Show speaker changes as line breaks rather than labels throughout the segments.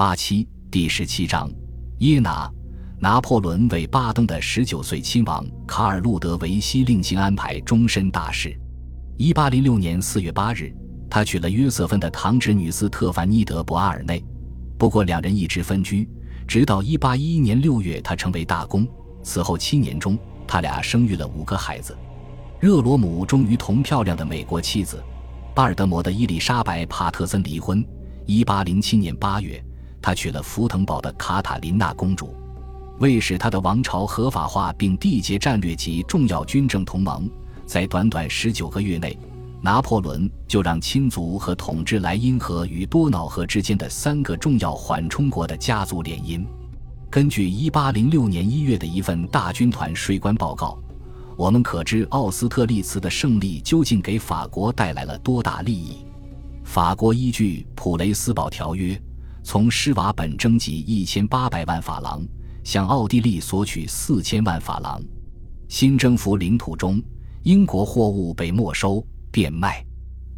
八七第十七章，耶拿。拿破仑为巴登的十九岁亲王卡尔路德维希另行安排终身大事。一八零六年四月八日，他娶了约瑟芬的堂侄女斯特凡妮德博阿尔内。不过两人一直分居，直到一八一一年六月，他成为大公。此后七年中，他俩生育了五个孩子。热罗姆终于同漂亮的美国妻子巴尔德摩的伊丽莎白·帕特森离婚。一八零七年八月，他娶了福腾堡的卡塔琳娜公主。为使他的王朝合法化并缔结战略级重要军政同盟，在短短十九个月内，拿破仑就让亲族和统治莱茵河与多瑙河之间的三个重要缓冲国的家族联姻。根据一八零六年一月的一份大军团税关报告，我们可知奥斯特利茨的胜利究竟给法国带来了多大利益。法国依据普雷斯堡条约，从施瓦本征集一千八百万法郎。向奥地利索取四千万法郎，新征服领土中，英国货物被没收变卖，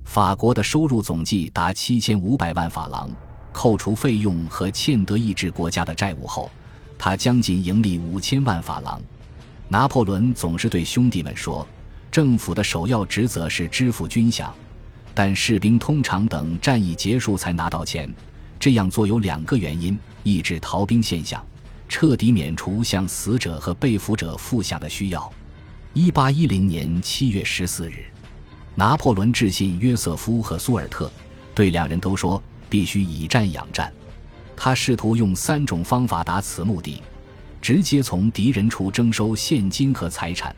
法国的收入总计达七千五百万法郎，扣除费用和欠德意志国家的债务后，他将近盈利五千万法郎。拿破仑总是对兄弟们说，政府的首要职责是支付军饷，但士兵通常等战役结束才拿到钱，这样做有两个原因：抑制逃兵现象。彻底免除向死者和被俘者付饷的需要。一八一零年七月十四日，拿破仑致信约瑟夫和苏尔特，对两人都说必须以战养战。他试图用三种方法达此目的：直接从敌人处征收现金和财产，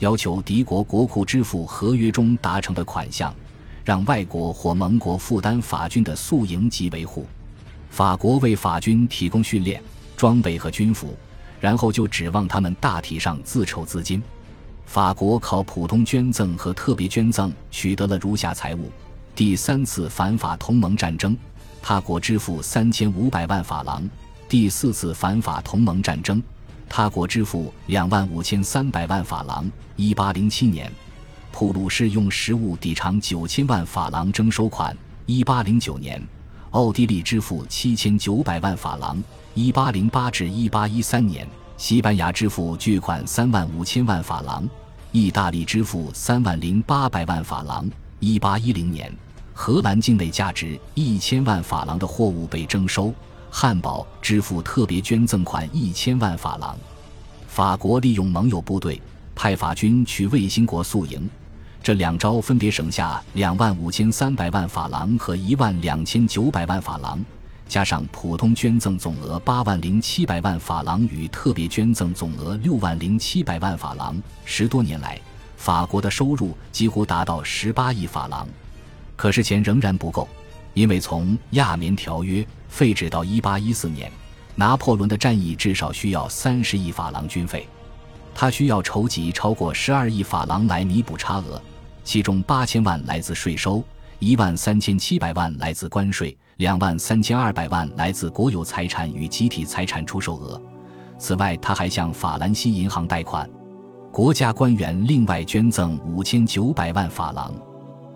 要求敌国国库支付合约中达成的款项，让外国或盟国负担法军的宿营及维护，法国为法军提供训练。装备和军服，然后就指望他们大体上自筹资金。法国靠普通捐赠和特别捐赠取得了如下财物：第三次反法同盟战争，他国支付三千五百万法郎；第四次反法同盟战争，他国支付两万五千三百万法郎。一八零七年，普鲁士用实物抵偿九千万法郎征收款。一八零九年，奥地利支付七千九百万法郎。一八零八至一八一三年，西班牙支付巨款三万五千万法郎，意大利支付三万零八百万法郎。一八一零年，荷兰境内价值一千万法郎的货物被征收，汉堡支付特别捐赠款一千万法郎。法国利用盟友部队派法军去卫星国宿营，这两招分别省下两万五千三百万法郎和一万两千九百万法郎。加上普通捐赠总额八万零七百万法郎与特别捐赠总额六万零七百万法郎，十多年来，法国的收入几乎达到十八亿法郎。可是钱仍然不够，因为从亚眠条约废止到一八一四年，拿破仑的战役至少需要三十亿法郎军费，他需要筹集超过十二亿法郎来弥补差额，其中八千万来自税收，一万三千七百万来自关税。两万三千二百万来自国有财产与集体财产出售额，此外，他还向法兰西银行贷款。国家官员另外捐赠五千九百万法郎。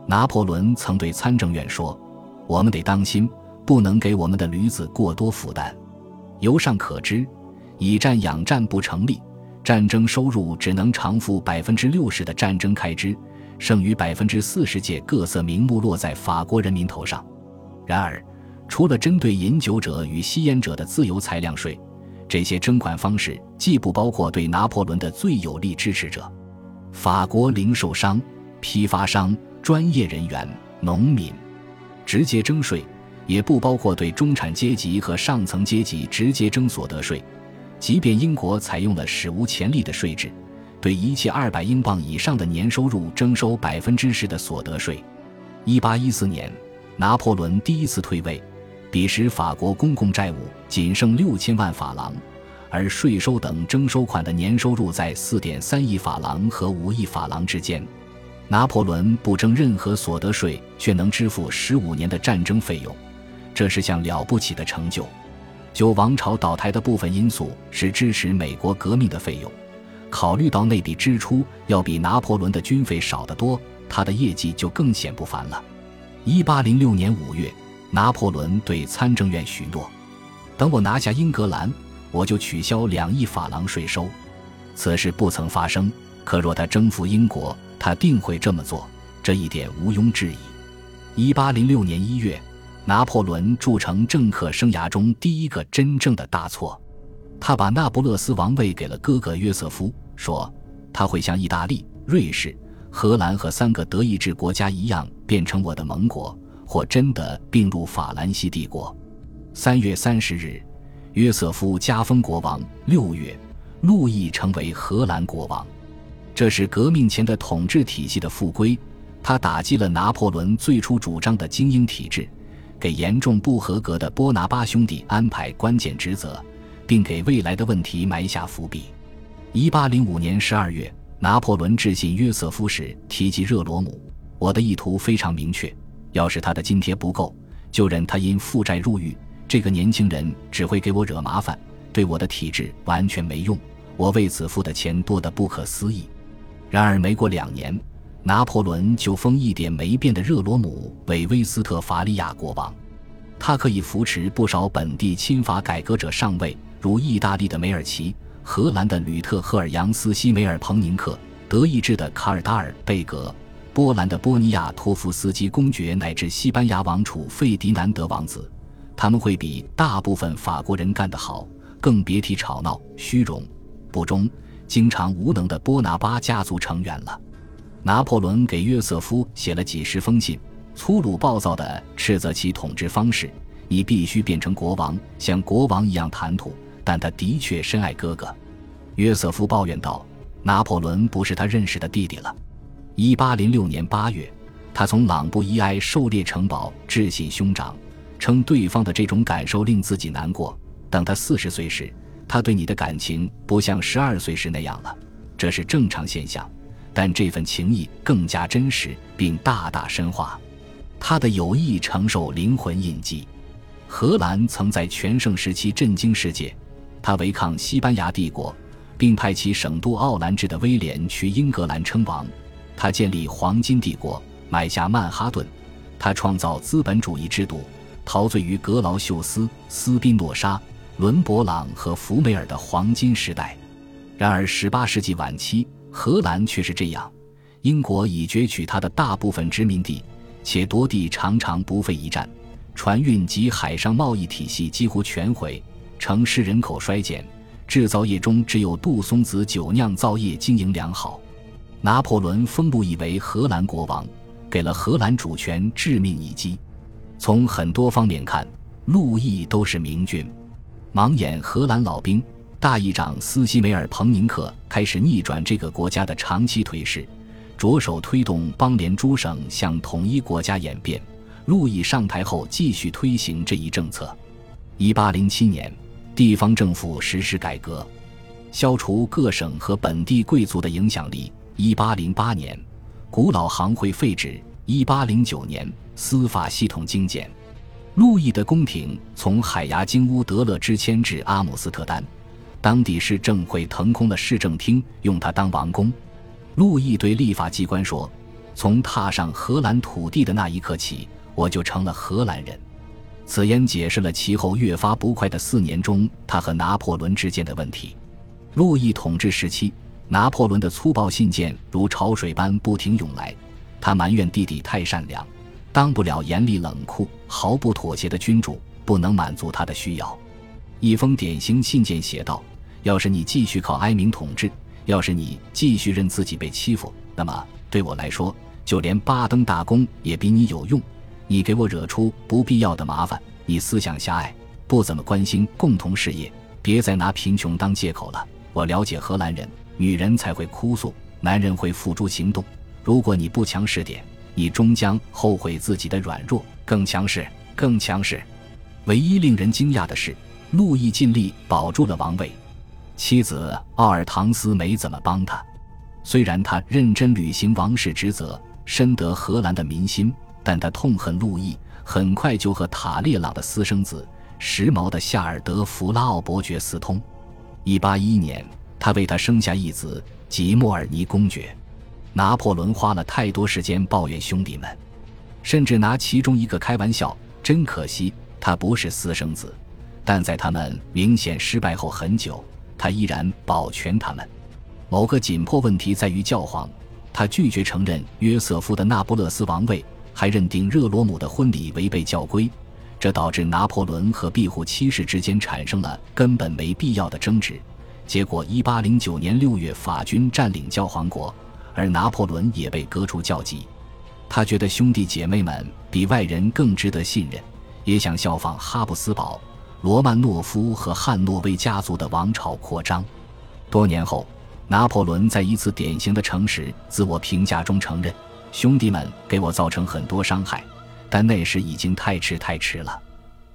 拿破仑曾对参政院说：“我们得当心，不能给我们的驴子过多负担。”由上可知，以战养战不成立，战争收入只能偿付百分之六十的战争开支，剩余百分之四十借各色名目落在法国人民头上。然而，除了针对饮酒者与吸烟者的自由裁量税，这些征款方式既不包括对拿破仑的最有力支持者——法国零售商、批发商、专业人员、农民，直接征税，也不包括对中产阶级和上层阶级直接征所得税。即便英国采用了史无前例的税制，对一切二百英镑以上的年收入征收百分之十的所得税。一八一四年，拿破仑第一次退位。彼时，法国公共债务仅剩六千万法郎，而税收等征收款的年收入在四点三亿法郎和五亿法郎之间。拿破仑不征任何所得税，却能支付十五年的战争费用，这是项了不起的成就。就王朝倒台的部分因素是支持美国革命的费用，考虑到那笔支出要比拿破仑的军费少得多，他的业绩就更显不凡了。一八零六年五月。拿破仑对参政院许诺，等我拿下英格兰，我就取消两亿法郎税收。此事不曾发生，可若他征服英国，他定会这么做，这一点毋庸置疑。一八零六年一月，拿破仑铸成政客生涯中第一个真正的大错，他把那不勒斯王位给了哥哥约瑟夫，说他会像意大利、瑞士、荷兰和三个德意志国家一样，变成我的盟国，或真的并入法兰西帝国。三月三十日，约瑟夫加封国王。六月，路易成为荷兰国王。这是革命前的统治体系的复归。他打击了拿破仑最初主张的精英体制，给严重不合格的波拿巴兄弟安排关键职责，并给未来的问题埋下伏笔。一八零五年十二月，拿破仑致信约瑟夫时提及热罗姆：“我的意图非常明确，要是他的津贴不够，就任他因负债入狱。”这个年轻人只会给我惹麻烦，对我的体质完全没用。我为此付的钱多得不可思议。然而没过两年，拿破仑就封一点没变的热罗姆为威斯特伐利亚国王。他可以扶持不少本地亲法改革者上位，如意大利的梅尔奇、荷兰的吕特赫尔扬斯西梅尔彭宁克、德意志的卡尔达尔贝格、波兰的波尼亚托夫斯基公爵，乃至西班牙王储费迪南德王子。他们会比大部分法国人干得好，更别提吵闹、虚荣、不忠、经常无能的波拿巴家族成员了。拿破仑给约瑟夫写了几十封信，粗鲁暴躁地斥责其统治方式：“你必须变成国王，像国王一样谈吐。”但他的确深爱哥哥。约瑟夫抱怨道：“拿破仑不是他认识的弟弟了。”1806 年8月，他从朗布伊埃狩猎城堡致信兄长。称对方的这种感受令自己难过。等他四十岁时，他对你的感情不像十二岁时那样了，这是正常现象。但这份情谊更加真实，并大大深化。他的友谊承受灵魂印记。荷兰曾在全盛时期震惊世界。他违抗西班牙帝国，并派其省都奥兰治的威廉去英格兰称王。他建立黄金帝国，买下曼哈顿。他创造资本主义制度。陶醉于格劳秀斯、斯宾诺莎、伦勃朗和福梅尔的黄金时代，然而十八世纪晚期，荷兰却是这样：英国已攫取它的大部分殖民地，且夺地常常不费一战，船运及海上贸易体系几乎全毁，城市人口衰减，制造业中只有杜松子酒酿造业经营良好。拿破仑封路易为荷兰国王，给了荷兰主权致命一击。从很多方面看，路易都是明君。盲眼荷兰老兵大议长斯西梅尔彭宁克开始逆转这个国家的长期颓势，着手推动邦联诸省向统一国家演变。路易上台后，继续推行这一政策。一八零七年，地方政府实施改革，消除各省和本地贵族的影响力。一八零八年，古老行会废止。一八零九年。司法系统精简，路易的宫廷从海牙金乌德勒支迁至阿姆斯特丹，当地市政会腾空了市政厅，用它当王宫。路易对立法机关说：“从踏上荷兰土地的那一刻起，我就成了荷兰人。”此言解释了其后越发不快的四年中他和拿破仑之间的问题。路易统治时期，拿破仑的粗暴信件如潮水般不停涌来，他埋怨弟弟太善良。当不了严厉冷酷、毫不妥协的君主，不能满足他的需要。一封典型信件写道：“要是你继续靠哀民统治，要是你继续任自己被欺负，那么对我来说，就连巴登大公也比你有用。你给我惹出不必要的麻烦，你思想狭隘，不怎么关心共同事业。别再拿贫穷当借口了。我了解荷兰人，女人才会哭诉，男人会付诸行动。如果你不强势点。”你终将后悔自己的软弱，更强势，更强势。唯一令人惊讶的是，路易尽力保住了王位，妻子奥尔唐斯没怎么帮他。虽然他认真履行王室职责，深得荷兰的民心，但他痛恨路易，很快就和塔列朗的私生子、时髦的夏尔德弗拉奥伯爵私通。181年，他为他生下一子吉莫尔尼公爵。拿破仑花了太多时间抱怨兄弟们，甚至拿其中一个开玩笑。真可惜，他不是私生子，但在他们明显失败后很久，他依然保全他们。某个紧迫问题在于教皇，他拒绝承认约瑟夫的那不勒斯王位，还认定热罗姆的婚礼违背教规，这导致拿破仑和庇护七世之间产生了根本没必要的争执。结果，一八零九年六月，法军占领教皇国，而拿破仑也被革除教籍。他觉得兄弟姐妹们比外人更值得信任，也想效仿哈布斯堡、罗曼诺夫和汉诺威家族的王朝扩张。多年后，拿破仑在一次典型的诚实自我评价中承认：“兄弟们给我造成很多伤害，但那时已经太迟太迟了。”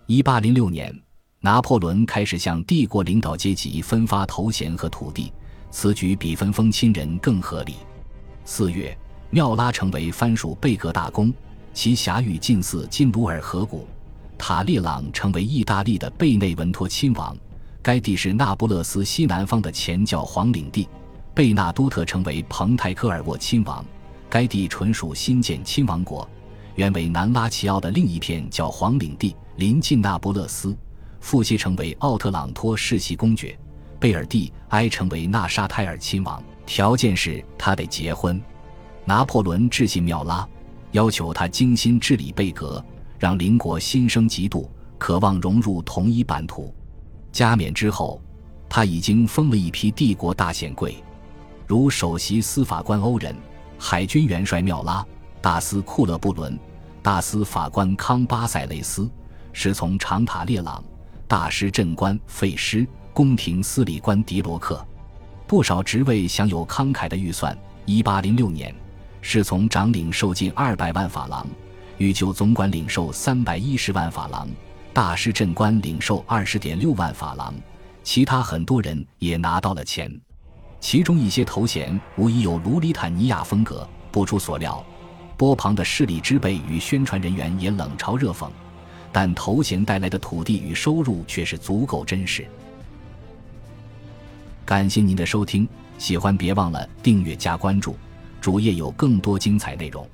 一八零六年。拿破仑开始向帝国领导阶级分发头衔和土地，此举比分封亲人更合理。四月，缪拉成为藩属贝格大公，其辖域近似金鲁尔河谷。塔列朗成为意大利的贝内文托亲王，该地是那不勒斯西南方的前教皇领地。贝纳都特成为蓬泰科尔沃亲王，该地纯属新建亲王国，原为南拉齐奥的另一片教皇领地，临近那不勒斯。傅西成为奥特朗托世袭公爵，贝尔蒂埃成为纳沙泰尔亲王，条件是他得结婚。拿破仑致信缪拉，要求他精心治理贝格，让邻国心生嫉妒，渴望融入同一版图。加冕之后，他已经封了一批帝国大显贵，如首席司法官欧仁、海军元帅缪拉、大司库勒布伦、大司法官康巴塞雷斯、侍从长塔列朗。大师镇官费师、宫廷司礼官迪罗克，不少职位享有慷慨的预算。一八零六年，侍从长领受近二百万法郎，御就总管领受三百一十万法郎，大师镇官领受二十点六万法郎，其他很多人也拿到了钱。其中一些头衔无疑有卢里坦尼亚风格。不出所料，波旁的势力之辈与宣传人员也冷嘲热讽。但头衔带来的土地与收入却是足够真实。感谢您的收听，喜欢别忘了订阅加关注，主页有更多精彩内容。